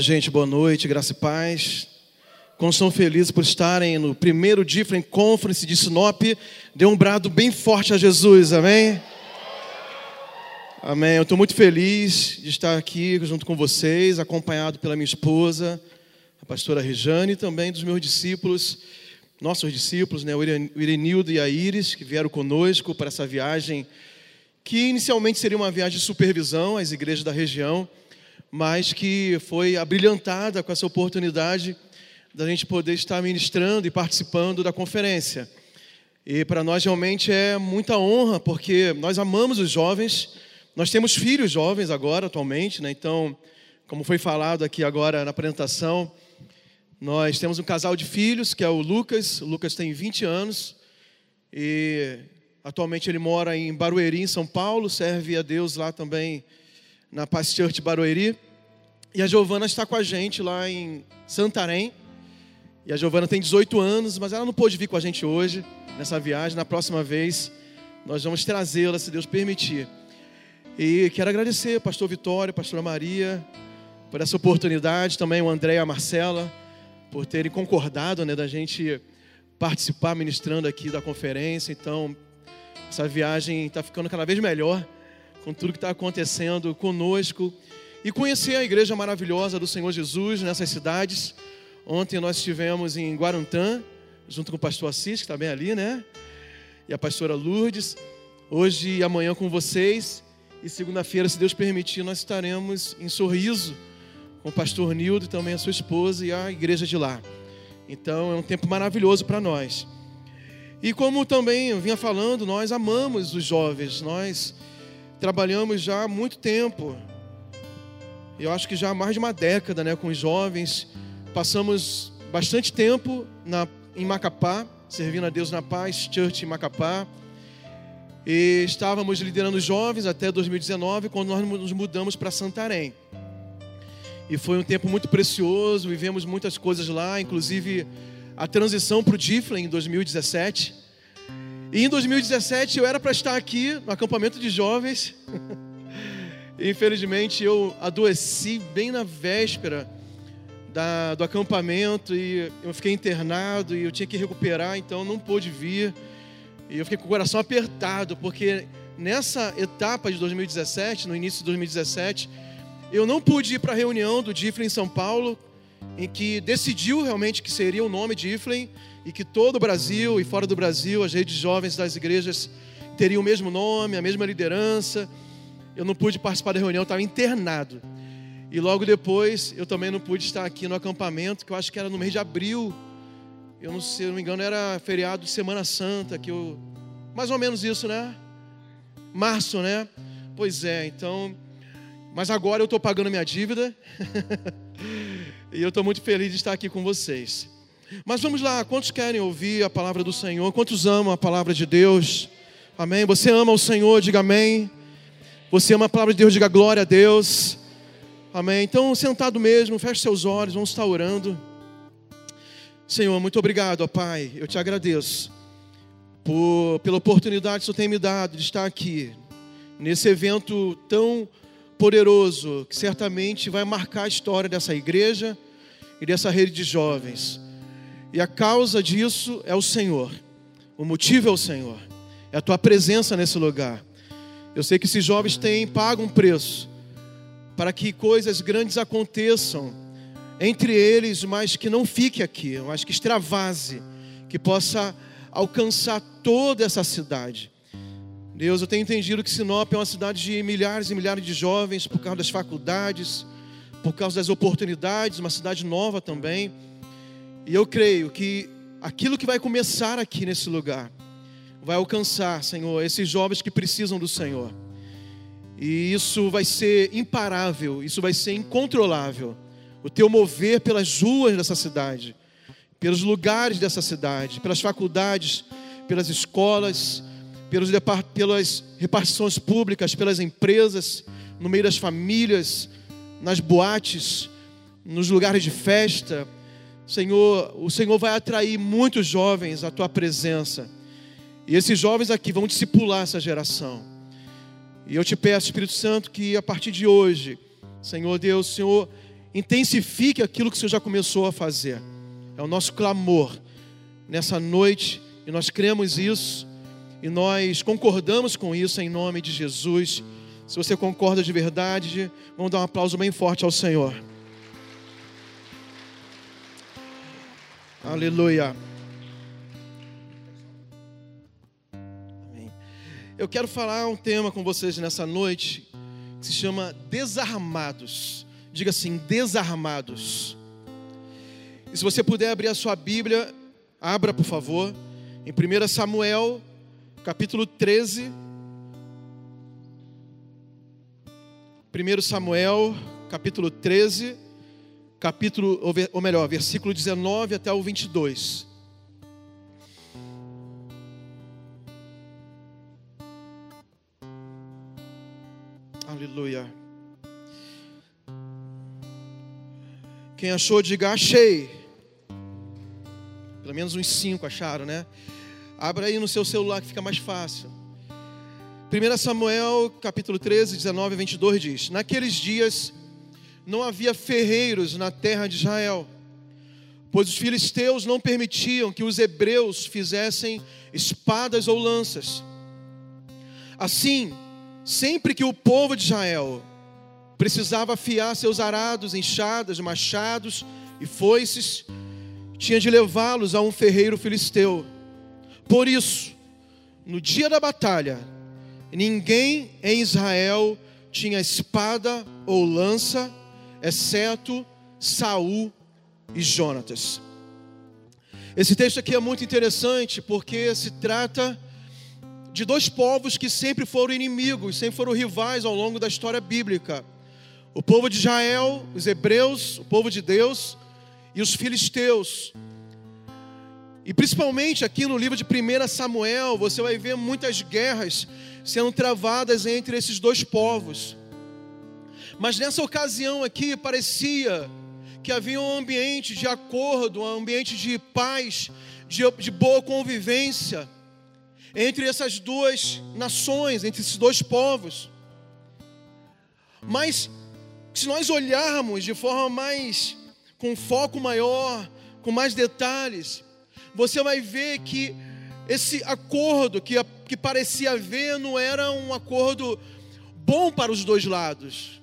Gente, boa noite, graça e paz. Como estão felizes por estarem no primeiro Different Conference de Sinop, dê um brado bem forte a Jesus, amém? Amém. Eu estou muito feliz de estar aqui junto com vocês, acompanhado pela minha esposa, a pastora Rejane, e também dos meus discípulos, nossos discípulos, né, o Irenildo e a Iris, que vieram conosco para essa viagem, que inicialmente seria uma viagem de supervisão às igrejas da região, mas que foi abrilhantada com essa oportunidade da gente poder estar ministrando e participando da conferência. E para nós realmente é muita honra, porque nós amamos os jovens, nós temos filhos jovens agora, atualmente, né? então, como foi falado aqui agora na apresentação, nós temos um casal de filhos, que é o Lucas, o Lucas tem 20 anos, e atualmente ele mora em Barueri, em São Paulo, serve a Deus lá também na Paz Church Barueri. E a Giovana está com a gente lá em Santarém. E a Giovana tem 18 anos, mas ela não pôde vir com a gente hoje, nessa viagem. Na próxima vez, nós vamos trazê-la, se Deus permitir. E quero agradecer, pastor Vitório, pastora Maria, por essa oportunidade. Também o André e a Marcela, por terem concordado né, da gente participar ministrando aqui da conferência. Então, essa viagem está ficando cada vez melhor com tudo que está acontecendo conosco e conhecer a igreja maravilhosa do Senhor Jesus nessas cidades. Ontem nós estivemos em Guarantã, junto com o pastor Assis, que está bem ali, né? E a pastora Lourdes. Hoje e amanhã com vocês. E segunda-feira, se Deus permitir, nós estaremos em Sorriso com o pastor Nildo e também a sua esposa e a igreja de lá. Então é um tempo maravilhoso para nós. E como também eu vinha falando, nós amamos os jovens, nós trabalhamos já há muito tempo. Eu acho que já há mais de uma década, né, com os jovens. Passamos bastante tempo na, em Macapá, servindo a Deus na Paz Church em Macapá. E estávamos liderando os jovens até 2019, quando nós nos mudamos para Santarém. E foi um tempo muito precioso, vivemos muitas coisas lá, inclusive a transição para o Diflin em 2017 e em 2017 eu era para estar aqui no acampamento de jovens. Infelizmente eu adoeci bem na véspera da, do acampamento e eu fiquei internado e eu tinha que recuperar, então não pude vir. E eu fiquei com o coração apertado, porque nessa etapa de 2017, no início de 2017, eu não pude ir para a reunião do DIFLE em São Paulo, em que decidiu realmente que seria o nome DIFLE e que todo o Brasil e fora do Brasil, as redes jovens das igrejas teriam o mesmo nome, a mesma liderança. Eu não pude participar da reunião, estava internado. E logo depois eu também não pude estar aqui no acampamento, que eu acho que era no mês de abril. Eu não sei, se não me engano, era feriado de Semana Santa, que eu mais ou menos isso, né? Março, né? Pois é, então, mas agora eu estou pagando minha dívida. e eu estou muito feliz de estar aqui com vocês. Mas vamos lá, quantos querem ouvir a palavra do Senhor? Quantos amam a palavra de Deus? Amém? Você ama o Senhor, diga amém. Você ama a palavra de Deus, diga glória a Deus. Amém. Então, sentado mesmo, feche seus olhos, vamos estar orando. Senhor, muito obrigado, ó Pai. Eu te agradeço por, pela oportunidade que o Senhor tem me dado de estar aqui, nesse evento tão poderoso, que certamente vai marcar a história dessa igreja e dessa rede de jovens. E a causa disso é o Senhor. O motivo é o Senhor. É a tua presença nesse lugar. Eu sei que esses jovens têm pago um preço para que coisas grandes aconteçam entre eles, mas que não fique aqui, mas que extravase, que possa alcançar toda essa cidade. Deus, eu tenho entendido que Sinop é uma cidade de milhares e milhares de jovens por causa das faculdades, por causa das oportunidades, uma cidade nova também. E eu creio que aquilo que vai começar aqui nesse lugar vai alcançar, Senhor, esses jovens que precisam do Senhor. E isso vai ser imparável, isso vai ser incontrolável. O teu mover pelas ruas dessa cidade, pelos lugares dessa cidade, pelas faculdades, pelas escolas, pelos, pelas repartições públicas, pelas empresas, no meio das famílias, nas boates, nos lugares de festa, Senhor, o Senhor vai atrair muitos jovens à tua presença. E esses jovens aqui vão discipular essa geração. E eu te peço, Espírito Santo, que a partir de hoje, Senhor Deus, Senhor, intensifique aquilo que o Senhor já começou a fazer. É o nosso clamor nessa noite e nós cremos isso e nós concordamos com isso em nome de Jesus. Se você concorda de verdade, vamos dar um aplauso bem forte ao Senhor. Aleluia. Amém. Eu quero falar um tema com vocês nessa noite que se chama desarmados. Diga assim, desarmados. E se você puder abrir a sua Bíblia, abra por favor, em 1 Samuel, capítulo 13. 1 Samuel, capítulo 13, capítulo, ou melhor, versículo 19 até o 22. Aleluia. Quem achou, diga achei. Pelo menos uns cinco acharam, né? Abra aí no seu celular que fica mais fácil. 1 Samuel, capítulo 13, 19 e 22 diz: Naqueles dias não havia ferreiros na terra de Israel, pois os filisteus não permitiam que os hebreus fizessem espadas ou lanças. Assim, sempre que o povo de Israel precisava afiar seus arados, enxadas, machados e foices, tinha de levá-los a um ferreiro filisteu. Por isso, no dia da batalha, ninguém em Israel tinha espada ou lança, exceto Saul e Jonatas. Esse texto aqui é muito interessante porque se trata de dois povos que sempre foram inimigos, sempre foram rivais ao longo da história bíblica. O povo de Israel, os hebreus, o povo de Deus e os filisteus. E principalmente aqui no livro de 1 Samuel, você vai ver muitas guerras sendo travadas entre esses dois povos. Mas nessa ocasião aqui parecia que havia um ambiente de acordo, um ambiente de paz, de, de boa convivência entre essas duas nações, entre esses dois povos. Mas se nós olharmos de forma mais, com foco maior, com mais detalhes, você vai ver que esse acordo que, que parecia haver não era um acordo bom para os dois lados.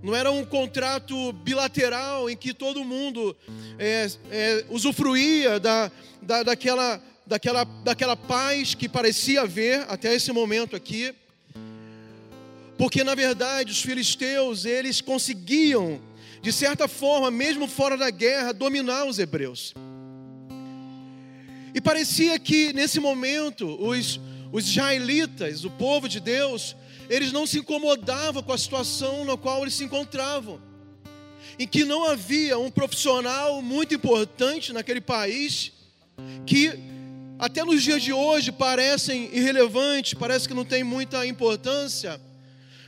Não era um contrato bilateral em que todo mundo é, é, usufruía da, da, daquela, daquela, daquela paz que parecia haver até esse momento aqui. Porque na verdade os filisteus, eles conseguiam, de certa forma, mesmo fora da guerra, dominar os hebreus. E parecia que nesse momento os, os israelitas, o povo de Deus, eles não se incomodavam com a situação na qual eles se encontravam. Em que não havia um profissional muito importante naquele país que até nos dias de hoje parecem irrelevantes, parece que não tem muita importância,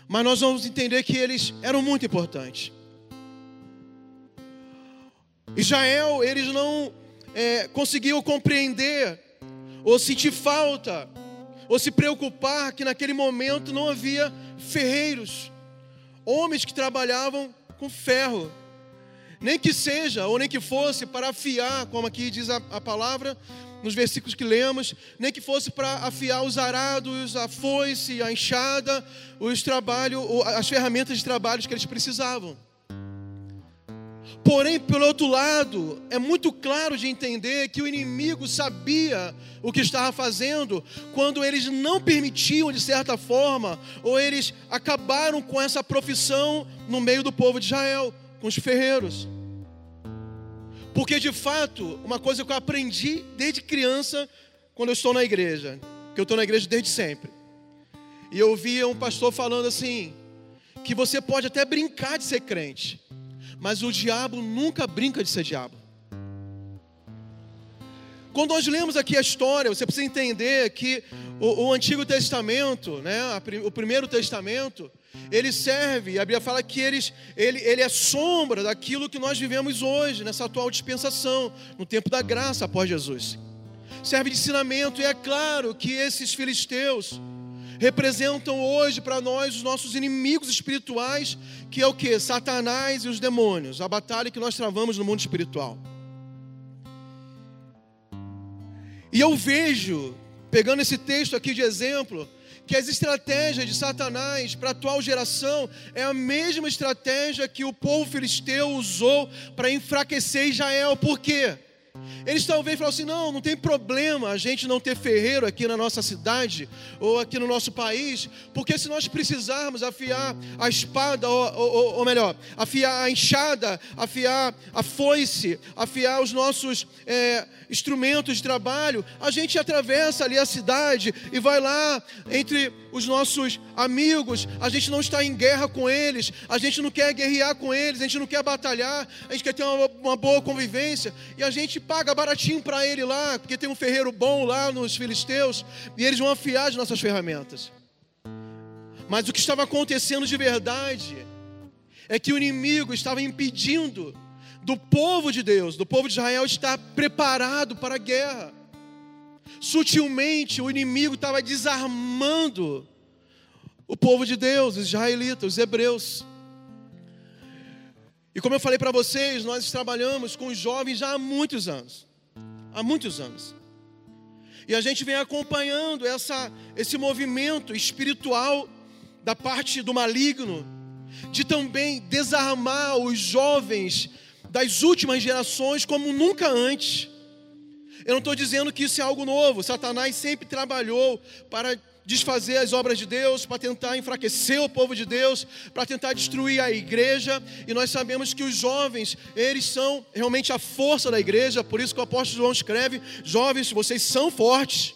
mas nós vamos entender que eles eram muito importantes. Israel, eles não é, conseguiam compreender, ou sentir falta, ou se preocupar que naquele momento não havia ferreiros, homens que trabalhavam com ferro, nem que seja, ou nem que fosse para afiar, como aqui diz a, a palavra, nos versículos que lemos, nem que fosse para afiar os arados, a foice, a enxada, os trabalhos, as ferramentas de trabalho que eles precisavam. Porém, pelo outro lado, é muito claro de entender que o inimigo sabia o que estava fazendo quando eles não permitiam, de certa forma, ou eles acabaram com essa profissão no meio do povo de Israel, com os ferreiros. Porque de fato, uma coisa que eu aprendi desde criança, quando eu estou na igreja, que eu estou na igreja desde sempre. E eu ouvia um pastor falando assim: que você pode até brincar de ser crente, mas o diabo nunca brinca de ser diabo. Quando nós lemos aqui a história, você precisa entender que o, o Antigo Testamento, né, o Primeiro Testamento, ele serve, a Bíblia fala que eles, ele, ele é sombra daquilo que nós vivemos hoje, nessa atual dispensação, no tempo da graça após Jesus. Serve de ensinamento, e é claro que esses filisteus, representam hoje para nós os nossos inimigos espirituais, que é o que? Satanás e os demônios, a batalha que nós travamos no mundo espiritual. E eu vejo, pegando esse texto aqui de exemplo, que as estratégias de Satanás para a atual geração é a mesma estratégia que o povo filisteu usou para enfraquecer Israel. Por quê? Eles talvez falam assim: não, não tem problema a gente não ter ferreiro aqui na nossa cidade ou aqui no nosso país, porque se nós precisarmos afiar a espada, ou, ou, ou melhor, afiar a enxada, afiar a foice, afiar os nossos é, instrumentos de trabalho, a gente atravessa ali a cidade e vai lá entre os nossos amigos, a gente não está em guerra com eles, a gente não quer guerrear com eles, a gente não quer batalhar, a gente quer ter uma, uma boa convivência e a gente paga baratinho para ele lá, porque tem um ferreiro bom lá nos filisteus e eles vão afiar as nossas ferramentas. Mas o que estava acontecendo de verdade é que o inimigo estava impedindo do povo de Deus, do povo de Israel, estar preparado para a guerra. Sutilmente o inimigo estava desarmando o povo de Deus, os israelitas, os hebreus. E como eu falei para vocês, nós trabalhamos com os jovens já há muitos anos. Há muitos anos. E a gente vem acompanhando essa, esse movimento espiritual da parte do maligno, de também desarmar os jovens das últimas gerações como nunca antes. Eu não estou dizendo que isso é algo novo. Satanás sempre trabalhou para desfazer as obras de Deus, para tentar enfraquecer o povo de Deus, para tentar destruir a igreja. E nós sabemos que os jovens, eles são realmente a força da igreja. Por isso que o apóstolo João escreve: Jovens, vocês são fortes,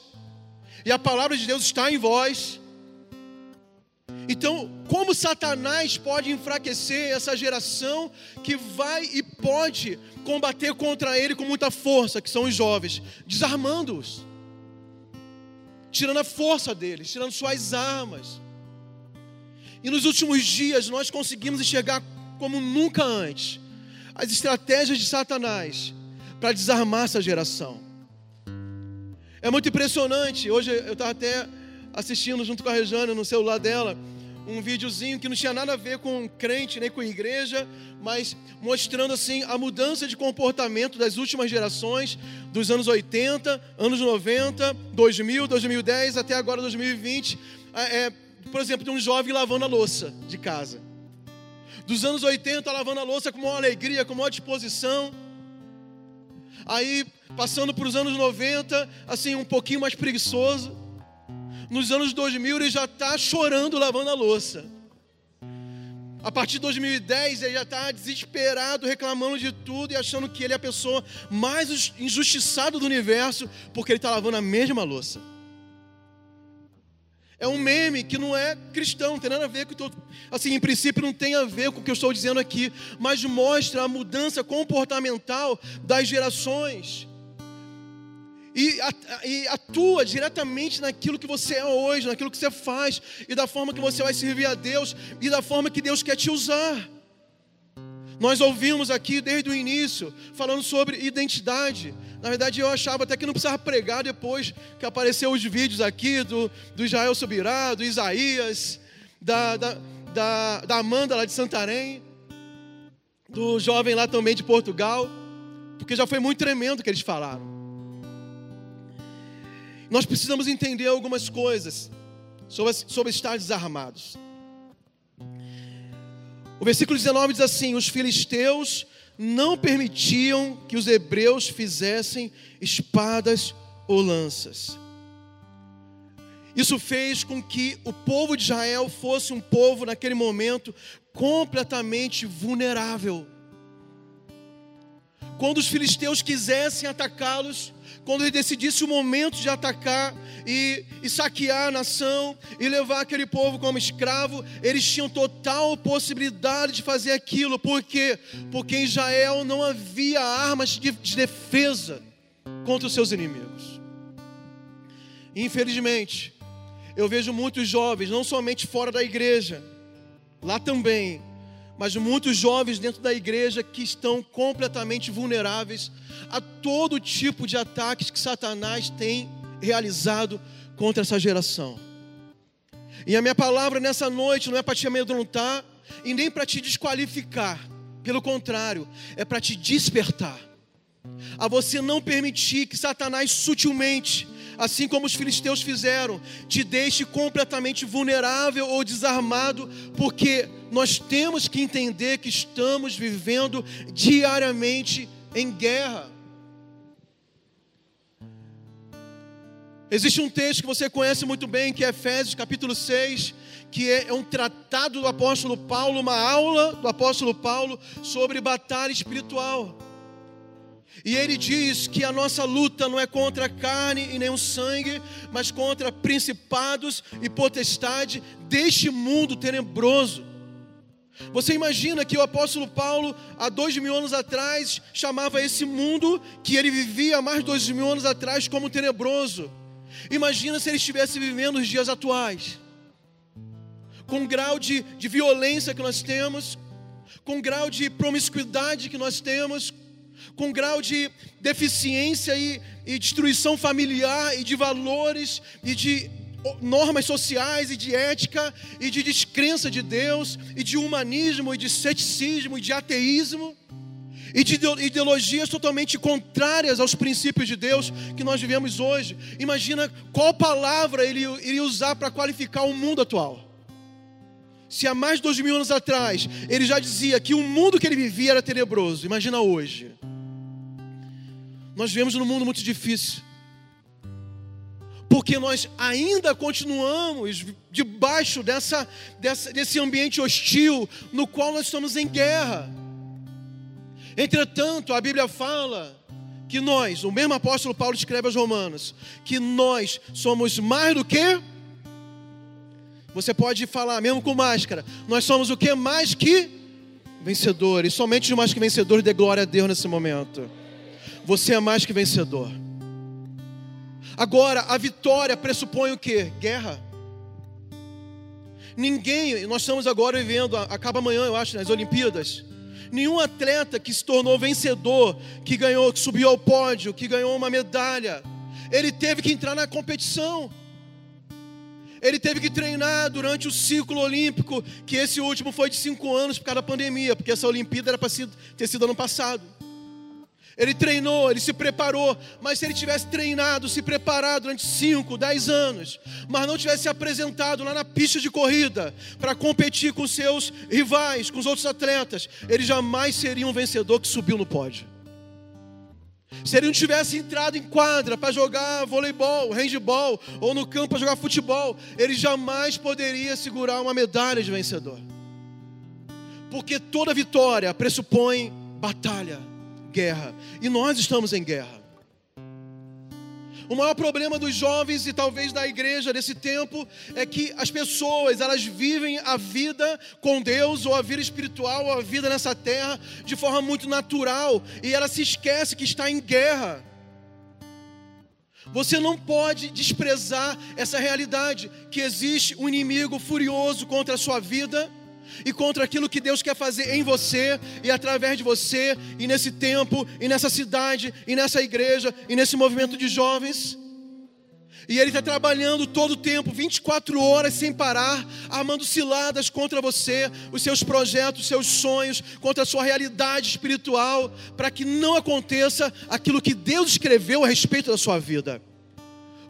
e a palavra de Deus está em vós. Então, como Satanás pode enfraquecer essa geração que vai e pode combater contra ele com muita força, que são os jovens, desarmando-os, tirando a força deles, tirando suas armas. E nos últimos dias nós conseguimos enxergar como nunca antes as estratégias de Satanás para desarmar essa geração. É muito impressionante. Hoje eu estava até assistindo junto com a Rejane no celular dela um videozinho que não tinha nada a ver com crente nem com igreja, mas mostrando assim a mudança de comportamento das últimas gerações, dos anos 80, anos 90, 2000, 2010 até agora 2020. É, é, por exemplo, de um jovem lavando a louça de casa. Dos anos 80 lavando a louça com uma alegria, com uma disposição. Aí, passando para os anos 90, assim, um pouquinho mais preguiçoso nos anos 2000 ele já está chorando lavando a louça. A partir de 2010 ele já está desesperado, reclamando de tudo e achando que ele é a pessoa mais injustiçada do universo porque ele está lavando a mesma louça. É um meme que não é cristão, não tem nada a ver com. Assim, em princípio, não tem a ver com o que eu estou dizendo aqui, mas mostra a mudança comportamental das gerações e, atua diretamente naquilo que você é hoje, naquilo que você faz, e da forma que você vai servir a Deus, e da forma que Deus quer te usar. Nós ouvimos aqui desde o início, falando sobre identidade. Na verdade, eu achava até que não precisava pregar depois que apareceu os vídeos aqui do, do Israel Subirá, do Isaías, da, da, da, da Amanda lá de Santarém, do jovem lá também de Portugal, porque já foi muito tremendo o que eles falaram. Nós precisamos entender algumas coisas sobre, sobre estar desarmados. O versículo 19 diz assim: Os filisteus não permitiam que os hebreus fizessem espadas ou lanças. Isso fez com que o povo de Israel fosse um povo, naquele momento, completamente vulnerável. Quando os filisteus quisessem atacá-los, quando ele decidisse o momento de atacar e, e, saquear a nação e levar aquele povo como escravo, eles tinham total possibilidade de fazer aquilo. Por quê? Porque em Israel não havia armas de, de defesa contra os seus inimigos. Infelizmente, eu vejo muitos jovens, não somente fora da igreja, lá também, mas muitos jovens dentro da igreja que estão completamente vulneráveis a todo tipo de ataques que Satanás tem realizado contra essa geração. E a minha palavra nessa noite não é para te amedrontar e nem para te desqualificar. Pelo contrário, é para te despertar. A você não permitir que Satanás sutilmente, assim como os filisteus fizeram, te deixe completamente vulnerável ou desarmado, porque nós temos que entender que estamos vivendo diariamente em guerra. Existe um texto que você conhece muito bem, que é Efésios capítulo 6, que é um tratado do apóstolo Paulo, uma aula do apóstolo Paulo sobre batalha espiritual. E ele diz que a nossa luta não é contra a carne e nem o sangue, mas contra principados e potestade deste mundo tenebroso. Você imagina que o apóstolo Paulo, há dois mil anos atrás, chamava esse mundo que ele vivia há mais de dois mil anos atrás como tenebroso. Imagina se ele estivesse vivendo os dias atuais, com o grau de, de violência que nós temos, com o grau de promiscuidade que nós temos, com grau de deficiência e, e destruição familiar e de valores e de normas sociais e de ética e de descrença de Deus e de humanismo e de ceticismo e de ateísmo e de ideologias totalmente contrárias aos princípios de Deus que nós vivemos hoje. Imagina qual palavra ele iria usar para qualificar o mundo atual. Se há mais de dois mil anos atrás ele já dizia que o mundo que ele vivia era tenebroso, imagina hoje. Nós vivemos num mundo muito difícil. Porque nós ainda continuamos debaixo dessa, dessa, desse ambiente hostil no qual nós estamos em guerra. Entretanto, a Bíblia fala que nós, o mesmo apóstolo Paulo escreve aos Romanos, que nós somos mais do que. Você pode falar, mesmo com máscara, nós somos o que mais que vencedores. Somente os mais que vencedores dê glória a Deus nesse momento. Você é mais que vencedor. Agora, a vitória pressupõe o que? Guerra. Ninguém, nós estamos agora vivendo, acaba amanhã, eu acho, nas Olimpíadas. Nenhum atleta que se tornou vencedor, que ganhou, que subiu ao pódio, que ganhou uma medalha, ele teve que entrar na competição. Ele teve que treinar durante o ciclo olímpico, que esse último foi de cinco anos por causa da pandemia, porque essa Olimpíada era para ter sido ano passado. Ele treinou, ele se preparou, mas se ele tivesse treinado, se preparado durante 5, 10 anos, mas não tivesse se apresentado lá na pista de corrida para competir com seus rivais, com os outros atletas, ele jamais seria um vencedor que subiu no pódio. Se ele não tivesse entrado em quadra para jogar voleibol, handball ou no campo para jogar futebol, ele jamais poderia segurar uma medalha de vencedor. Porque toda vitória pressupõe batalha guerra. E nós estamos em guerra. O maior problema dos jovens e talvez da igreja desse tempo é que as pessoas, elas vivem a vida com Deus ou a vida espiritual ou a vida nessa terra de forma muito natural e ela se esquece que está em guerra. Você não pode desprezar essa realidade que existe um inimigo furioso contra a sua vida e contra aquilo que Deus quer fazer em você e através de você, e nesse tempo, e nessa cidade, e nessa igreja, e nesse movimento de jovens. E Ele está trabalhando todo o tempo, 24 horas sem parar, armando ciladas contra você, os seus projetos, os seus sonhos, contra a sua realidade espiritual, para que não aconteça aquilo que Deus escreveu a respeito da sua vida.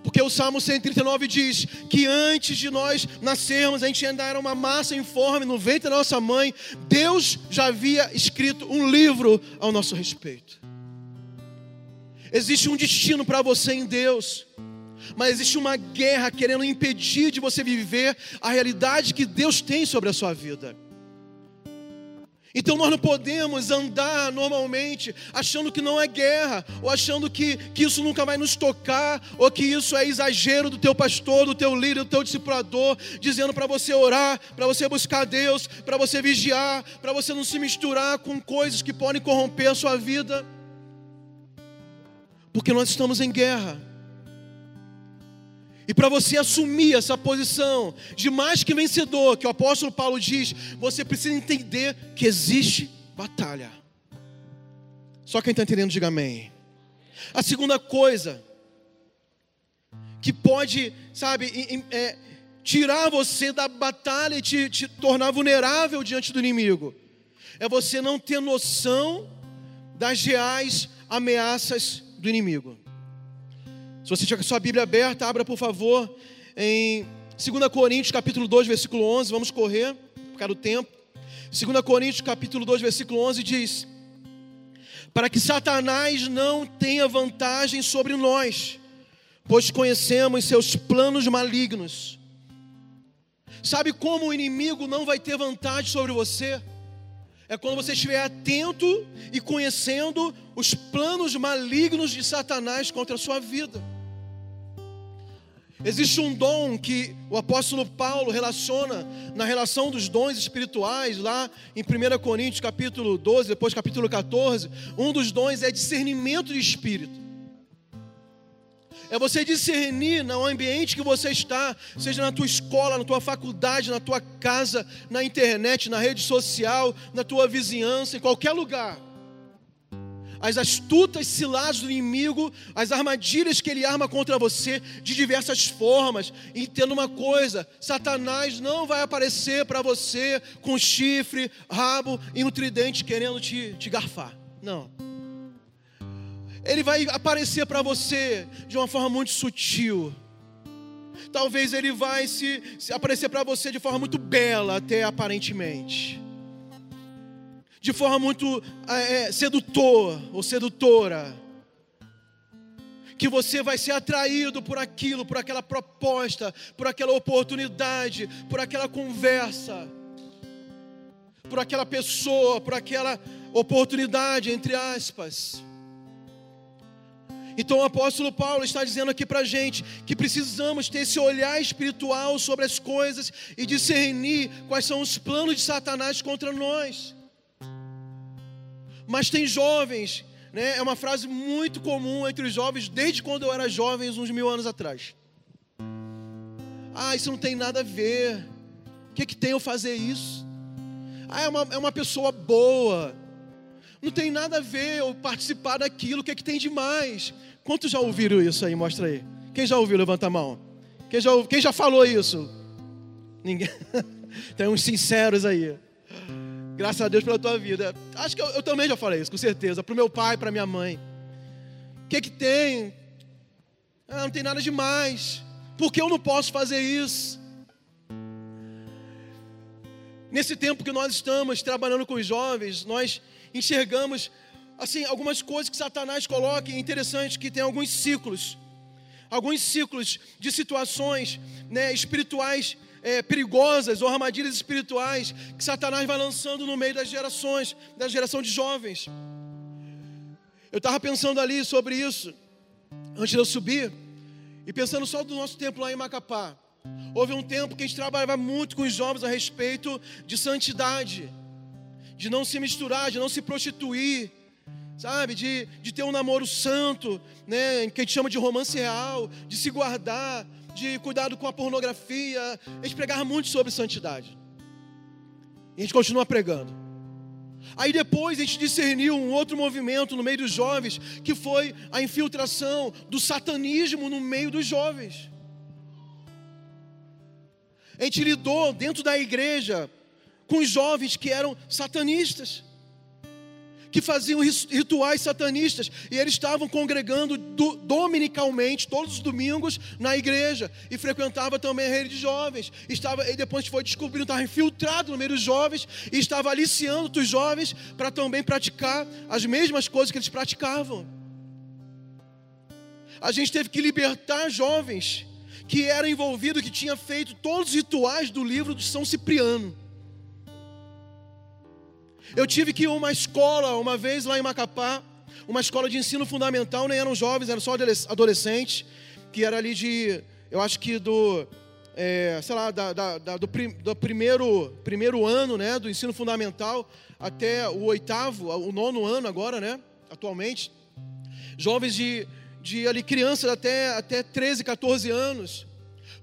Porque o Salmo 139 diz que antes de nós nascermos, a gente ainda era uma massa informe no ventre da nossa mãe. Deus já havia escrito um livro ao nosso respeito. Existe um destino para você em Deus, mas existe uma guerra querendo impedir de você viver a realidade que Deus tem sobre a sua vida. Então nós não podemos andar normalmente achando que não é guerra, ou achando que, que isso nunca vai nos tocar, ou que isso é exagero do teu pastor, do teu líder, do teu discipulador, dizendo para você orar, para você buscar Deus, para você vigiar, para você não se misturar com coisas que podem corromper a sua vida. Porque nós estamos em guerra. E para você assumir essa posição de mais que vencedor, que o apóstolo Paulo diz, você precisa entender que existe batalha. Só quem está entendendo, diga amém. A segunda coisa que pode, sabe, é, tirar você da batalha e te, te tornar vulnerável diante do inimigo. É você não ter noção das reais ameaças do inimigo. Se você tiver a sua Bíblia aberta, abra por favor em 2 Coríntios capítulo 2, versículo 11, vamos correr por causa do tempo. 2 Coríntios capítulo 2, versículo 11 diz: Para que Satanás não tenha vantagem sobre nós, pois conhecemos seus planos malignos. Sabe como o inimigo não vai ter vantagem sobre você? É quando você estiver atento e conhecendo os planos malignos de Satanás contra a sua vida. Existe um dom que o apóstolo Paulo relaciona na relação dos dons espirituais, lá em 1 Coríntios capítulo 12, depois capítulo 14. Um dos dons é discernimento de espírito. É você discernir no ambiente que você está, seja na tua escola, na tua faculdade, na tua casa, na internet, na rede social, na tua vizinhança, em qualquer lugar as astutas ciladas do inimigo, as armadilhas que ele arma contra você de diversas formas. Entenda uma coisa: Satanás não vai aparecer para você com chifre, rabo e um tridente querendo te, te garfar. Não. Ele vai aparecer para você de uma forma muito sutil. Talvez ele vai se, se aparecer para você de forma muito bela, até aparentemente de forma muito é, é, sedutor ou sedutora. Que você vai ser atraído por aquilo, por aquela proposta, por aquela oportunidade, por aquela conversa, por aquela pessoa, por aquela oportunidade, entre aspas. Então o apóstolo Paulo está dizendo aqui para a gente que precisamos ter esse olhar espiritual sobre as coisas e discernir quais são os planos de Satanás contra nós. Mas tem jovens, né? É uma frase muito comum entre os jovens desde quando eu era jovem, uns mil anos atrás. Ah, isso não tem nada a ver. O que, que tem eu fazer isso? Ah, é uma, é uma pessoa boa. Não tem nada a ver eu participar daquilo. O que, que tem de mais? Quantos já ouviram isso aí? Mostra aí. Quem já ouviu? Levanta a mão. Quem já, quem já falou isso? Ninguém. tem uns sinceros aí. Graças a Deus pela tua vida. Acho que eu, eu também já falei isso, com certeza. Para o meu pai, para minha mãe. O que que tem? Ah, não tem nada demais. Por que eu não posso fazer isso? Nesse tempo que nós estamos trabalhando com os jovens, nós enxergamos assim algumas coisas que Satanás coloca. É interessante que tem alguns ciclos, alguns ciclos de situações né, espirituais é, perigosas ou armadilhas espirituais que Satanás vai lançando no meio das gerações, da geração de jovens. Eu estava pensando ali sobre isso, antes de eu subir, e pensando só do nosso tempo lá em Macapá. Houve um tempo que a gente trabalhava muito com os jovens a respeito de santidade, de não se misturar, de não se prostituir, sabe? De, de ter um namoro santo, né? que a gente chama de romance real, de se guardar, de cuidado com a pornografia. A gente pregava muito sobre santidade. E a gente continua pregando. Aí depois a gente discerniu um outro movimento no meio dos jovens, que foi a infiltração do satanismo no meio dos jovens. A gente lidou dentro da igreja com jovens que eram satanistas que faziam rituais satanistas e eles estavam congregando do, dominicalmente todos os domingos na igreja e frequentava também a rede de jovens. Estava e depois foi descobrindo estava infiltrado no meio dos jovens e estava aliciando os jovens para também praticar as mesmas coisas que eles praticavam. A gente teve que libertar jovens que eram envolvidos, que tinham feito todos os rituais do livro de São Cipriano. Eu tive que ir a uma escola uma vez lá em Macapá, uma escola de ensino fundamental, nem eram jovens, eram só adolescentes, que era ali de, eu acho que do, é, sei lá, da, da, da, do, prim, do, primeiro, primeiro ano, né, do ensino fundamental até o oitavo, o nono ano agora, né, atualmente. Jovens de, de ali, crianças até, até 13, 14 anos,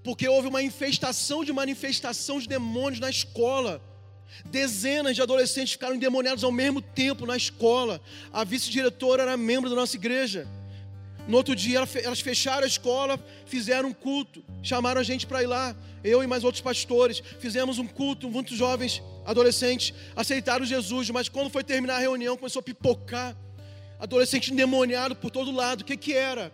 porque houve uma infestação de manifestação de demônios na escola. Dezenas de adolescentes ficaram endemoniados ao mesmo tempo na escola. A vice-diretora era membro da nossa igreja. No outro dia, elas fecharam a escola, fizeram um culto, chamaram a gente para ir lá. Eu e mais outros pastores fizemos um culto. Muitos jovens, adolescentes, aceitaram Jesus. Mas quando foi terminar a reunião, começou a pipocar. Adolescente endemoniado por todo lado. O que, que era?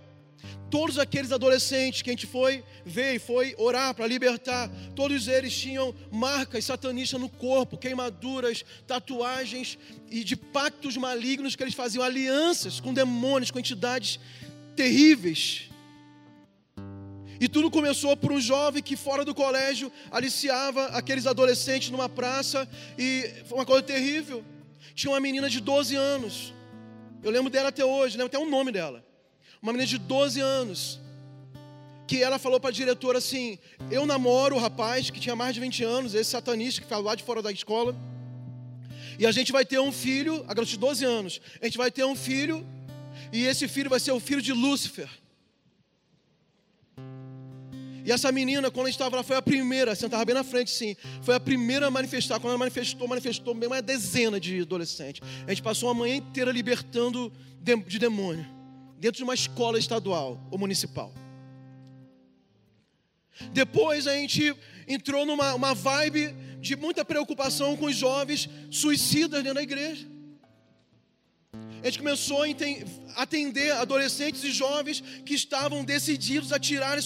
Todos aqueles adolescentes que a gente foi ver e foi orar para libertar, todos eles tinham marcas satanistas no corpo, queimaduras, tatuagens e de pactos malignos que eles faziam alianças com demônios, com entidades terríveis. E tudo começou por um jovem que, fora do colégio, aliciava aqueles adolescentes numa praça, e foi uma coisa terrível. Tinha uma menina de 12 anos, eu lembro dela até hoje, lembro até o nome dela uma menina de 12 anos, que ela falou para a diretora assim: Eu namoro o rapaz que tinha mais de 20 anos, esse satanista que falou lá de fora da escola, e a gente vai ter um filho, a garota de 12 anos, a gente vai ter um filho, e esse filho vai ser o filho de Lúcifer. E essa menina, quando a gente estava lá, foi a primeira, sentava bem na frente, sim. Foi a primeira a manifestar. Quando ela manifestou, manifestou bem uma dezena de adolescentes. A gente passou a manhã inteira libertando de demônio dentro de uma escola estadual ou municipal. Depois a gente entrou numa uma vibe de muita preocupação com os jovens suicidas dentro da igreja. A gente começou a atender adolescentes e jovens que estavam decididos a tirar as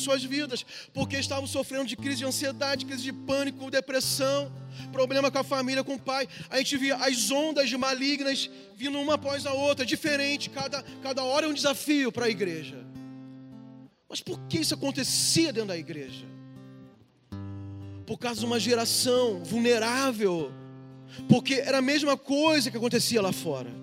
suas vidas, porque estavam sofrendo de crise de ansiedade, crise de pânico, depressão, problema com a família, com o pai. A gente via as ondas malignas vindo uma após a outra, diferente, cada, cada hora é um desafio para a igreja. Mas por que isso acontecia dentro da igreja? Por causa de uma geração vulnerável, porque era a mesma coisa que acontecia lá fora.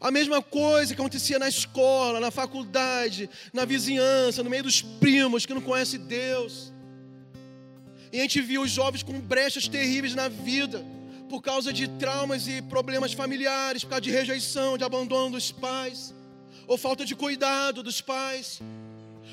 A mesma coisa que acontecia na escola, na faculdade, na vizinhança, no meio dos primos que não conhecem Deus. E a gente viu os jovens com brechas terríveis na vida, por causa de traumas e problemas familiares, por causa de rejeição, de abandono dos pais, ou falta de cuidado dos pais,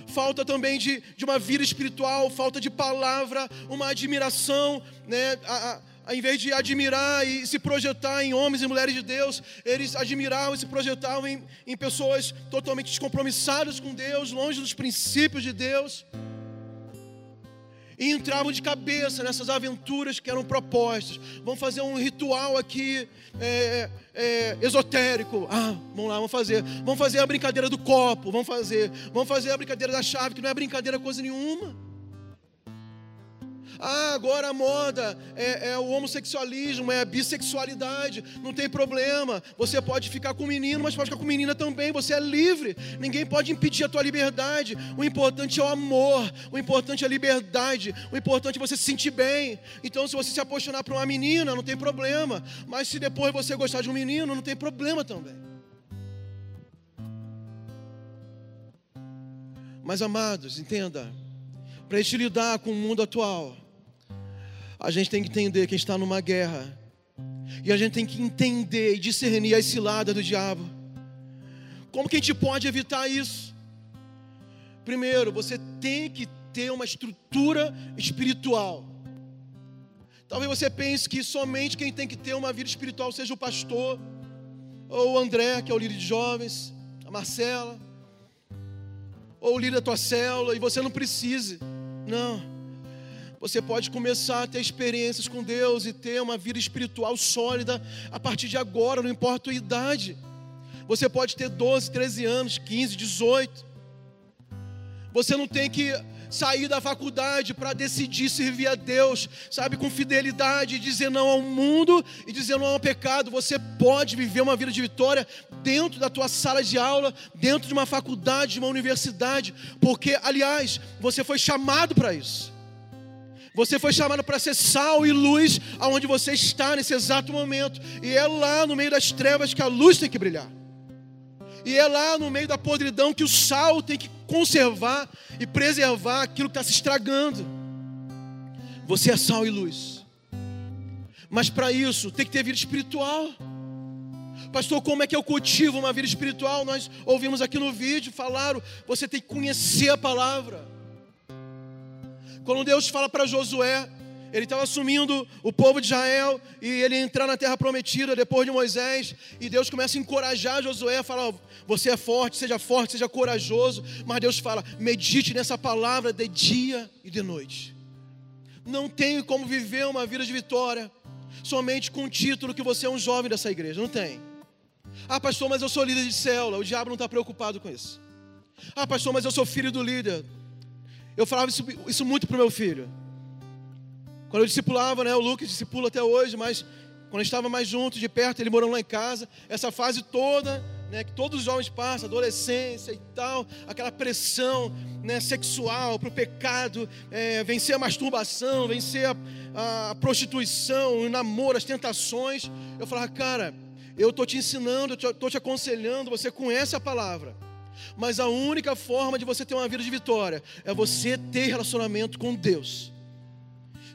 falta também de, de uma vida espiritual, falta de palavra, uma admiração, né? A, a, ao invés de admirar e se projetar em homens e mulheres de Deus, eles admiravam e se projetavam em, em pessoas totalmente descompromissadas com Deus, longe dos princípios de Deus. E entravam de cabeça nessas aventuras que eram propostas. Vamos fazer um ritual aqui é, é, esotérico. Ah, vamos lá, vamos fazer. Vamos fazer a brincadeira do copo. Vamos fazer. Vamos fazer a brincadeira da chave, que não é brincadeira coisa nenhuma. Ah, agora a moda é, é, o homossexualismo, é a bissexualidade. Não tem problema. Você pode ficar com menino, mas pode ficar com menina também. Você é livre. Ninguém pode impedir a tua liberdade. O importante é o amor. O importante é a liberdade. O importante é você se sentir bem. Então, se você se apaixonar por uma menina, não tem problema. Mas se depois você gostar de um menino, não tem problema também. Mas amados, entenda, para a gente lidar com o mundo atual, a gente tem que entender que a gente está numa guerra. E a gente tem que entender e discernir as ciladas do diabo. Como que a gente pode evitar isso? Primeiro, você tem que ter uma estrutura espiritual. Talvez você pense que somente quem tem que ter uma vida espiritual seja o pastor, ou o André, que é o líder de jovens, a Marcela, ou o líder da tua célula, e você não precise. Não. Você pode começar a ter experiências com Deus e ter uma vida espiritual sólida a partir de agora, não importa a idade. Você pode ter 12, 13 anos, 15, 18. Você não tem que sair da faculdade para decidir servir a Deus, sabe, com fidelidade, dizer não ao mundo e dizer não ao pecado. Você pode viver uma vida de vitória dentro da tua sala de aula, dentro de uma faculdade, de uma universidade, porque, aliás, você foi chamado para isso. Você foi chamado para ser sal e luz aonde você está nesse exato momento. E é lá no meio das trevas que a luz tem que brilhar. E é lá no meio da podridão que o sal tem que conservar e preservar aquilo que está se estragando. Você é sal e luz. Mas para isso tem que ter vida espiritual. Pastor, como é que eu cultivo uma vida espiritual? Nós ouvimos aqui no vídeo, falaram, você tem que conhecer a palavra. Quando Deus fala para Josué, ele estava assumindo o povo de Israel e ele entrar na terra prometida depois de Moisés. E Deus começa a encorajar Josué, a falar: Você é forte, seja forte, seja corajoso. Mas Deus fala: Medite nessa palavra de dia e de noite. Não tem como viver uma vida de vitória somente com o título que você é um jovem dessa igreja. Não tem. Ah, pastor, mas eu sou líder de célula. O diabo não está preocupado com isso. Ah, pastor, mas eu sou filho do líder. Eu falava isso, isso muito para o meu filho. Quando eu discipulava, né, o Lucas discipula até hoje, mas quando estava mais junto, de perto, ele morando lá em casa, essa fase toda, né, que todos os jovens passam, adolescência e tal, aquela pressão né, sexual para o pecado, é, vencer a masturbação, vencer a, a prostituição, o namoro, as tentações. Eu falava, cara, eu estou te ensinando, eu estou te aconselhando, você conhece a palavra. Mas a única forma de você ter uma vida de vitória é você ter relacionamento com Deus.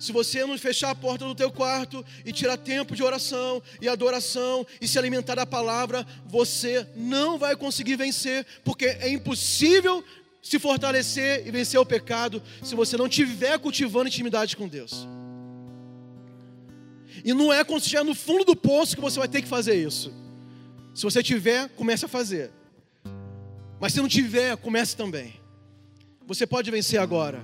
Se você não fechar a porta do teu quarto e tirar tempo de oração e adoração e se alimentar da palavra, você não vai conseguir vencer, porque é impossível se fortalecer e vencer o pecado se você não estiver cultivando intimidade com Deus. E não é quando estiver no fundo do poço que você vai ter que fazer isso. Se você tiver, comece a fazer. Mas se não tiver, comece também. Você pode vencer agora.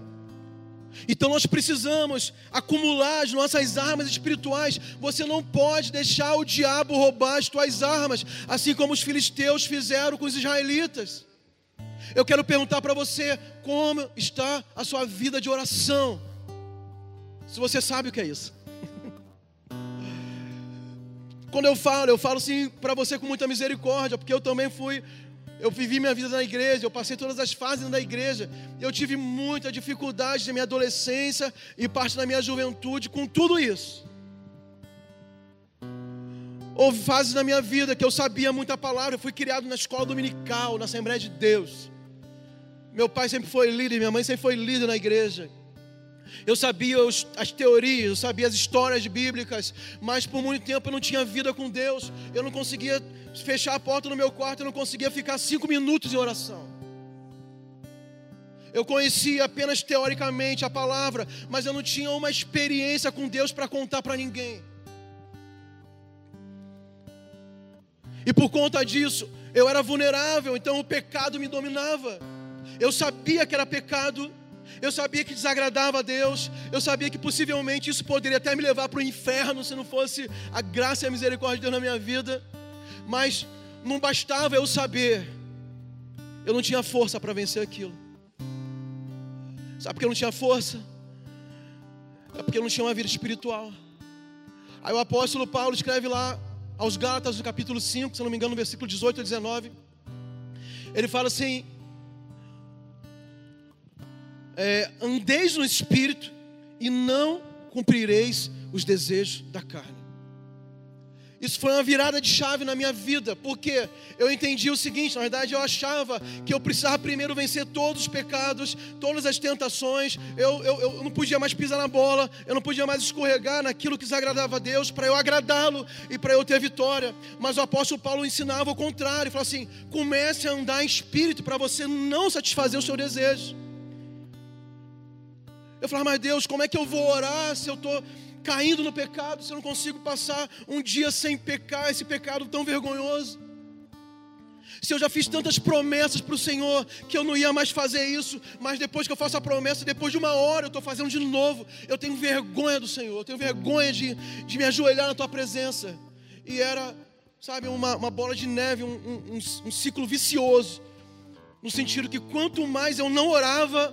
Então nós precisamos acumular as nossas armas espirituais. Você não pode deixar o diabo roubar as tuas armas, assim como os filisteus fizeram com os israelitas. Eu quero perguntar para você como está a sua vida de oração. Se você sabe o que é isso. Quando eu falo, eu falo assim para você com muita misericórdia, porque eu também fui eu vivi minha vida na igreja, eu passei todas as fases da igreja. Eu tive muita dificuldade na minha adolescência e parte da minha juventude com tudo isso. Houve fases na minha vida que eu sabia muita palavra. Eu fui criado na escola dominical, na Assembleia de Deus. Meu pai sempre foi líder, minha mãe sempre foi líder na igreja. Eu sabia os, as teorias, eu sabia as histórias bíblicas, mas por muito tempo eu não tinha vida com Deus. Eu não conseguia fechar a porta no meu quarto, eu não conseguia ficar cinco minutos em oração. Eu conhecia apenas teoricamente a palavra, mas eu não tinha uma experiência com Deus para contar para ninguém. E por conta disso, eu era vulnerável, então o pecado me dominava. Eu sabia que era pecado, eu sabia que desagradava a Deus, eu sabia que possivelmente isso poderia até me levar para o inferno se não fosse a graça e a misericórdia de Deus na minha vida. Mas não bastava eu saber, eu não tinha força para vencer aquilo. Sabe por que eu não tinha força? É porque eu não tinha uma vida espiritual. Aí o apóstolo Paulo escreve lá aos Gálatas, no capítulo 5, se não me engano, no versículo 18 a 19. Ele fala assim: é, Andeis no espírito e não cumprireis os desejos da carne. Isso foi uma virada de chave na minha vida, porque eu entendi o seguinte: na verdade, eu achava que eu precisava primeiro vencer todos os pecados, todas as tentações, eu, eu, eu não podia mais pisar na bola, eu não podia mais escorregar naquilo que desagradava a Deus, para eu agradá-lo e para eu ter vitória. Mas o apóstolo Paulo ensinava o contrário: falou assim, comece a andar em espírito para você não satisfazer o seu desejo. Eu falava, mas Deus, como é que eu vou orar se eu estou caindo no pecado, se eu não consigo passar um dia sem pecar, esse pecado tão vergonhoso. Se eu já fiz tantas promessas para o Senhor que eu não ia mais fazer isso, mas depois que eu faço a promessa, depois de uma hora eu estou fazendo de novo, eu tenho vergonha do Senhor, eu tenho vergonha de, de me ajoelhar na tua presença. E era, sabe, uma, uma bola de neve, um, um, um ciclo vicioso, no sentido que quanto mais eu não orava,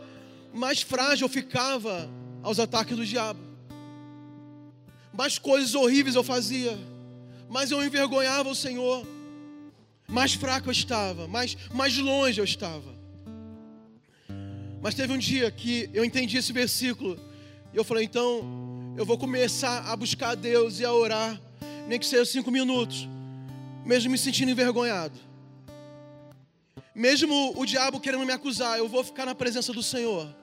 mais frágil eu ficava aos ataques do diabo mais coisas horríveis eu fazia, mais eu envergonhava o Senhor, mais fraco eu estava, mais, mais longe eu estava. Mas teve um dia que eu entendi esse versículo e eu falei: então eu vou começar a buscar a Deus e a orar, nem que seja cinco minutos, mesmo me sentindo envergonhado. Mesmo o diabo querendo me acusar, eu vou ficar na presença do Senhor.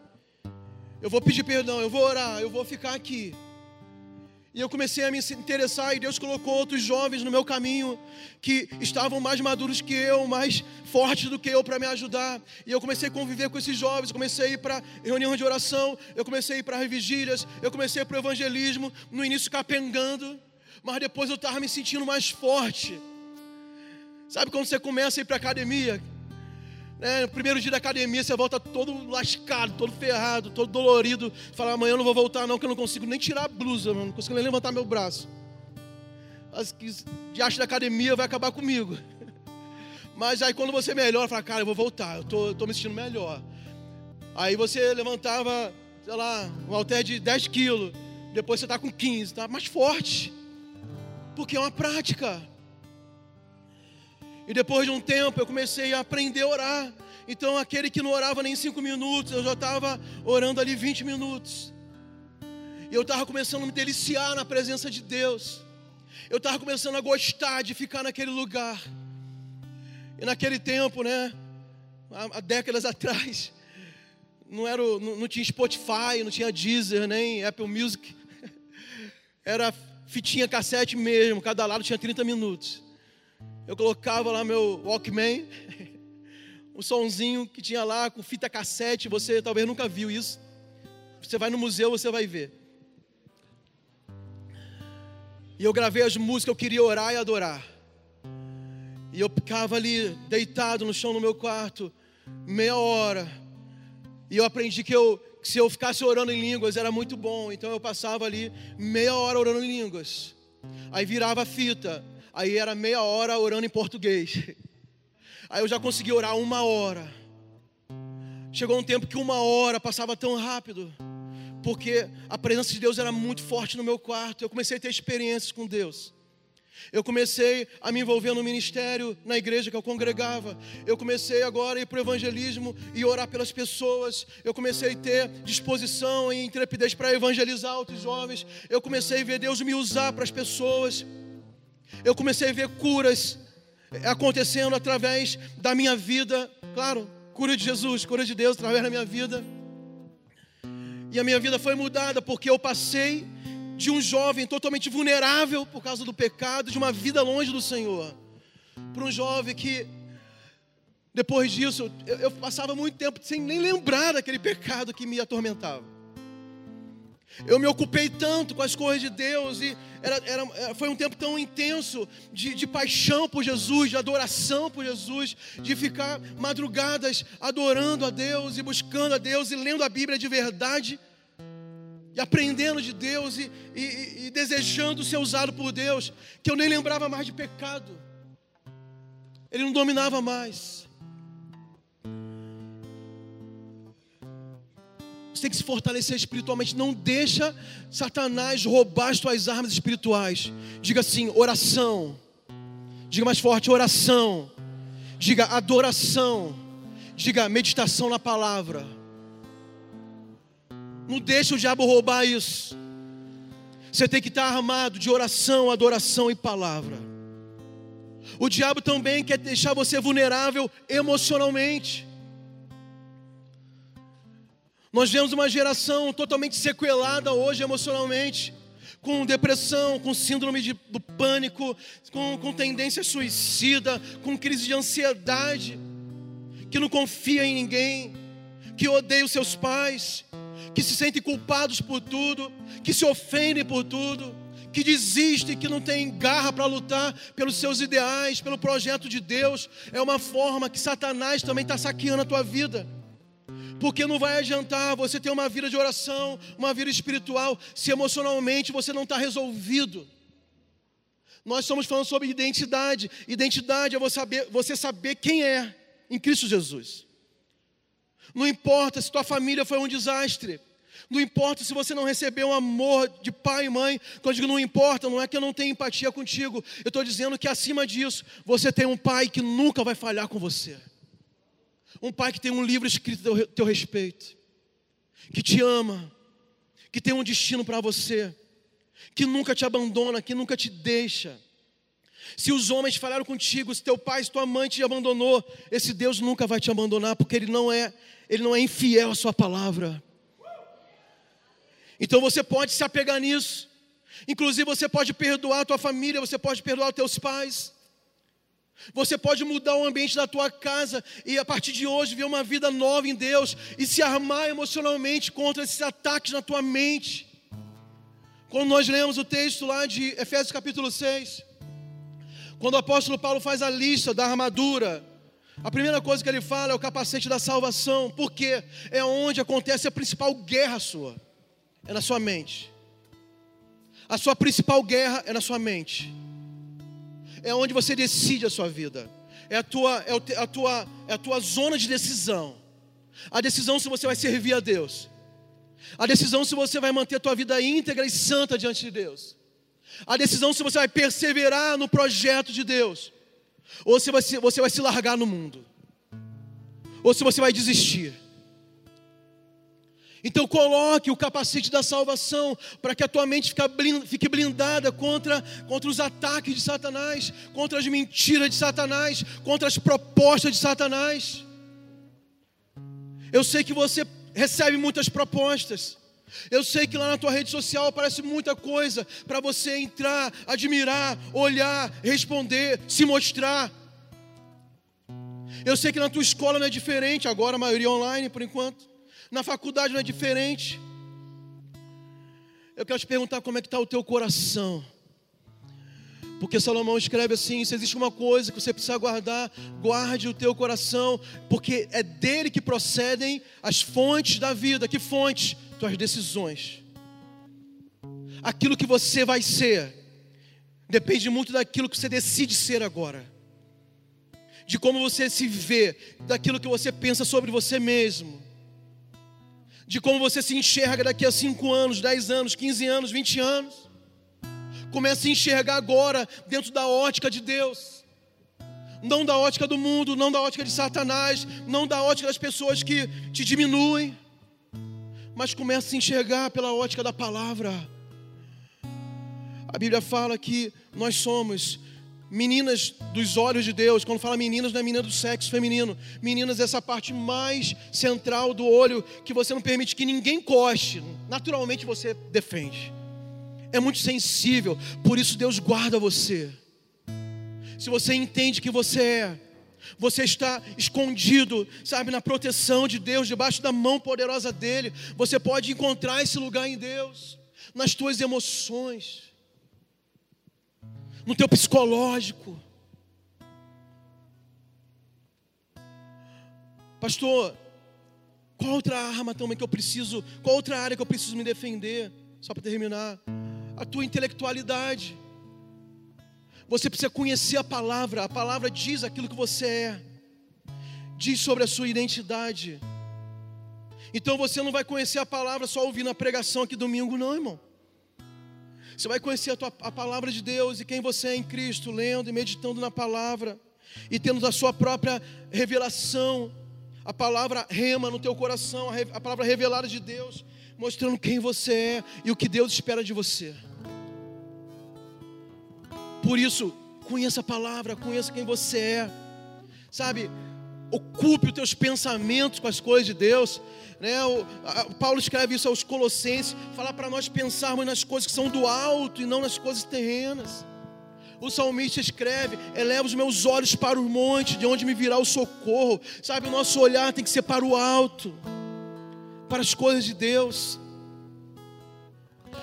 Eu vou pedir perdão, eu vou orar, eu vou ficar aqui. E eu comecei a me interessar, e Deus colocou outros jovens no meu caminho que estavam mais maduros que eu, mais fortes do que eu para me ajudar. E eu comecei a conviver com esses jovens, comecei a ir para reunião de oração, eu comecei a ir para vigílias, eu comecei para o evangelismo, no início capengando, mas depois eu estava me sentindo mais forte. Sabe quando você começa a ir para academia? É, no primeiro dia da academia você volta todo lascado, todo ferrado, todo dolorido. Fala, amanhã eu não vou voltar não, que eu não consigo nem tirar a blusa, não consigo nem levantar meu braço. As que diacho da academia vai acabar comigo. Mas aí quando você melhora, fala, cara, eu vou voltar, eu tô, tô me sentindo melhor. Aí você levantava, sei lá, um halter de 10 quilos, depois você está com 15, tá mais forte. Porque é uma prática. E depois de um tempo eu comecei a aprender a orar. Então aquele que não orava nem cinco minutos, eu já estava orando ali 20 minutos. E eu estava começando a me deliciar na presença de Deus. Eu estava começando a gostar de ficar naquele lugar. E naquele tempo, né? Há, décadas atrás, não, era, não, não tinha Spotify, não tinha Deezer, nem Apple Music. Era fitinha cassete mesmo, cada lado tinha 30 minutos eu colocava lá meu Walkman, um sonzinho que tinha lá com fita cassete, você talvez nunca viu isso. Você vai no museu, você vai ver. E eu gravei as músicas, eu queria orar e adorar. E eu ficava ali deitado no chão no meu quarto, meia hora. E eu aprendi que, eu, que se eu ficasse orando em línguas era muito bom. Então eu passava ali meia hora orando em línguas. Aí virava a fita. Aí era meia hora orando em português. Aí eu já consegui orar uma hora. Chegou um tempo que uma hora passava tão rápido, porque a presença de Deus era muito forte no meu quarto. Eu comecei a ter experiências com Deus. Eu comecei a me envolver no ministério na igreja que eu congregava. Eu comecei agora a ir para o evangelismo e orar pelas pessoas. Eu comecei a ter disposição e intrepidez para evangelizar outros jovens. Eu comecei a ver Deus me usar para as pessoas eu comecei a ver curas acontecendo através da minha vida, claro, cura de Jesus, cura de Deus através da minha vida. E a minha vida foi mudada porque eu passei de um jovem totalmente vulnerável por causa do pecado, de uma vida longe do Senhor, para um jovem que depois disso eu, eu passava muito tempo sem nem lembrar daquele pecado que me atormentava. Eu me ocupei tanto com as coisas de Deus e era, era, foi um tempo tão intenso de, de paixão por Jesus, de adoração por Jesus, de ficar madrugadas adorando a Deus e buscando a Deus e lendo a Bíblia de verdade e aprendendo de Deus e, e, e desejando ser usado por Deus, que eu nem lembrava mais de pecado, Ele não dominava mais. Você tem que se fortalecer espiritualmente. Não deixa Satanás roubar as tuas armas espirituais. Diga assim: oração. Diga mais forte: oração. Diga adoração. Diga meditação na palavra. Não deixa o diabo roubar isso. Você tem que estar armado de oração, adoração e palavra. O diabo também quer deixar você vulnerável emocionalmente. Nós vemos uma geração totalmente sequelada hoje emocionalmente, com depressão, com síndrome de, do pânico, com, com tendência suicida, com crise de ansiedade, que não confia em ninguém, que odeia os seus pais, que se sentem culpados por tudo, que se ofendem por tudo, que desiste, que não tem garra para lutar pelos seus ideais, pelo projeto de Deus. É uma forma que Satanás também está saqueando a tua vida. Porque não vai adiantar você ter uma vida de oração, uma vida espiritual, se emocionalmente você não está resolvido. Nós estamos falando sobre identidade. Identidade é você saber, você saber quem é em Cristo Jesus. Não importa se tua família foi um desastre. Não importa se você não recebeu o amor de pai e mãe. Quando eu digo não importa, não é que eu não tenho empatia contigo. Eu estou dizendo que acima disso, você tem um pai que nunca vai falhar com você. Um pai que tem um livro escrito a teu respeito, que te ama, que tem um destino para você, que nunca te abandona, que nunca te deixa. Se os homens falaram contigo, se teu pai, se tua mãe te abandonou, esse Deus nunca vai te abandonar, porque ele não é, ele não é infiel à sua palavra. Então você pode se apegar nisso. Inclusive, você pode perdoar a tua família, você pode perdoar os teus pais. Você pode mudar o ambiente da tua casa e a partir de hoje ver uma vida nova em Deus e se armar emocionalmente contra esses ataques na tua mente. Quando nós lemos o texto lá de Efésios capítulo 6, quando o apóstolo Paulo faz a lista da armadura, a primeira coisa que ele fala é o capacete da salvação, porque é onde acontece a principal guerra sua, é na sua mente. A sua principal guerra é na sua mente é onde você decide a sua vida. É a tua, é a tua, é a tua zona de decisão. A decisão se você vai servir a Deus. A decisão se você vai manter a tua vida íntegra e santa diante de Deus. A decisão se você vai perseverar no projeto de Deus. Ou se você, você vai se largar no mundo. Ou se você vai desistir. Então coloque o capacete da salvação para que a tua mente fique blindada contra, contra os ataques de Satanás, contra as mentiras de Satanás, contra as propostas de Satanás. Eu sei que você recebe muitas propostas. Eu sei que lá na tua rede social aparece muita coisa para você entrar, admirar, olhar, responder, se mostrar. Eu sei que na tua escola não é diferente, agora a maioria online por enquanto. Na faculdade não é diferente. Eu quero te perguntar como é que está o teu coração. Porque Salomão escreve assim: se existe uma coisa que você precisa guardar, guarde o teu coração, porque é dele que procedem as fontes da vida. Que fontes? Tuas decisões. Aquilo que você vai ser, depende muito daquilo que você decide ser agora, de como você se vê, daquilo que você pensa sobre você mesmo de como você se enxerga daqui a 5 anos, 10 anos, 15 anos, 20 anos. Comece a enxergar agora dentro da ótica de Deus. Não da ótica do mundo, não da ótica de Satanás, não da ótica das pessoas que te diminuem. Mas comece a se enxergar pela ótica da palavra. A Bíblia fala que nós somos meninas dos olhos de Deus. Quando fala meninas, não é menina do sexo feminino. Meninas é essa parte mais central do olho que você não permite que ninguém coste. Naturalmente você defende. É muito sensível, por isso Deus guarda você. Se você entende que você é, você está escondido, sabe, na proteção de Deus, debaixo da mão poderosa dEle. Você pode encontrar esse lugar em Deus, nas tuas emoções no teu psicológico. Pastor, qual outra arma também que eu preciso, qual outra área que eu preciso me defender? Só para terminar, a tua intelectualidade. Você precisa conhecer a palavra, a palavra diz aquilo que você é, diz sobre a sua identidade. Então você não vai conhecer a palavra só ouvindo a pregação aqui domingo, não, irmão. Você vai conhecer a, tua, a palavra de Deus e quem você é em Cristo, lendo e meditando na palavra e tendo a sua própria revelação, a palavra rema no teu coração, a, a palavra revelada de Deus, mostrando quem você é e o que Deus espera de você. Por isso, conheça a palavra, conheça quem você é, sabe? Ocupe os teus pensamentos com as coisas de Deus. Né? O, a, Paulo escreve isso aos Colossenses, falar para nós pensarmos nas coisas que são do alto e não nas coisas terrenas. O salmista escreve: eleva os meus olhos para o monte, de onde me virá o socorro. Sabe, o nosso olhar tem que ser para o alto, para as coisas de Deus.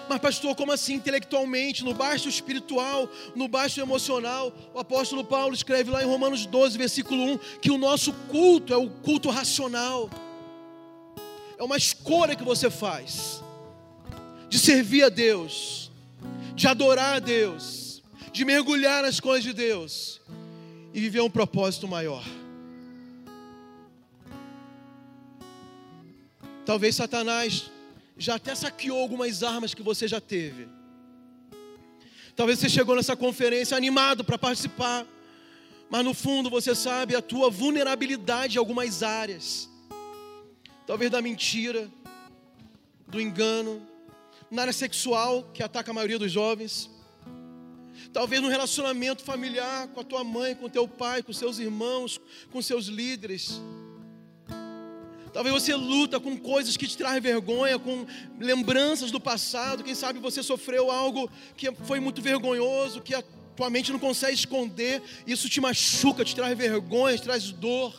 Mas, pastor, como assim intelectualmente, no baixo espiritual, no baixo emocional? O apóstolo Paulo escreve lá em Romanos 12, versículo 1, que o nosso culto é o culto racional é uma escolha que você faz de servir a Deus, de adorar a Deus, de mergulhar nas coisas de Deus e viver um propósito maior. Talvez Satanás já até saqueou algumas armas que você já teve. Talvez você chegou nessa conferência animado para participar, mas no fundo você sabe a tua vulnerabilidade em algumas áreas talvez da mentira, do engano, na área sexual, que ataca a maioria dos jovens, talvez no relacionamento familiar com a tua mãe, com teu pai, com seus irmãos, com seus líderes. Talvez você luta com coisas que te trazem vergonha, com lembranças do passado. Quem sabe você sofreu algo que foi muito vergonhoso, que a tua mente não consegue esconder. Isso te machuca, te traz vergonha, te traz dor.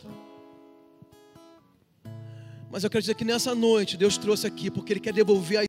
Mas eu quero dizer que nessa noite Deus trouxe aqui porque Ele quer devolver a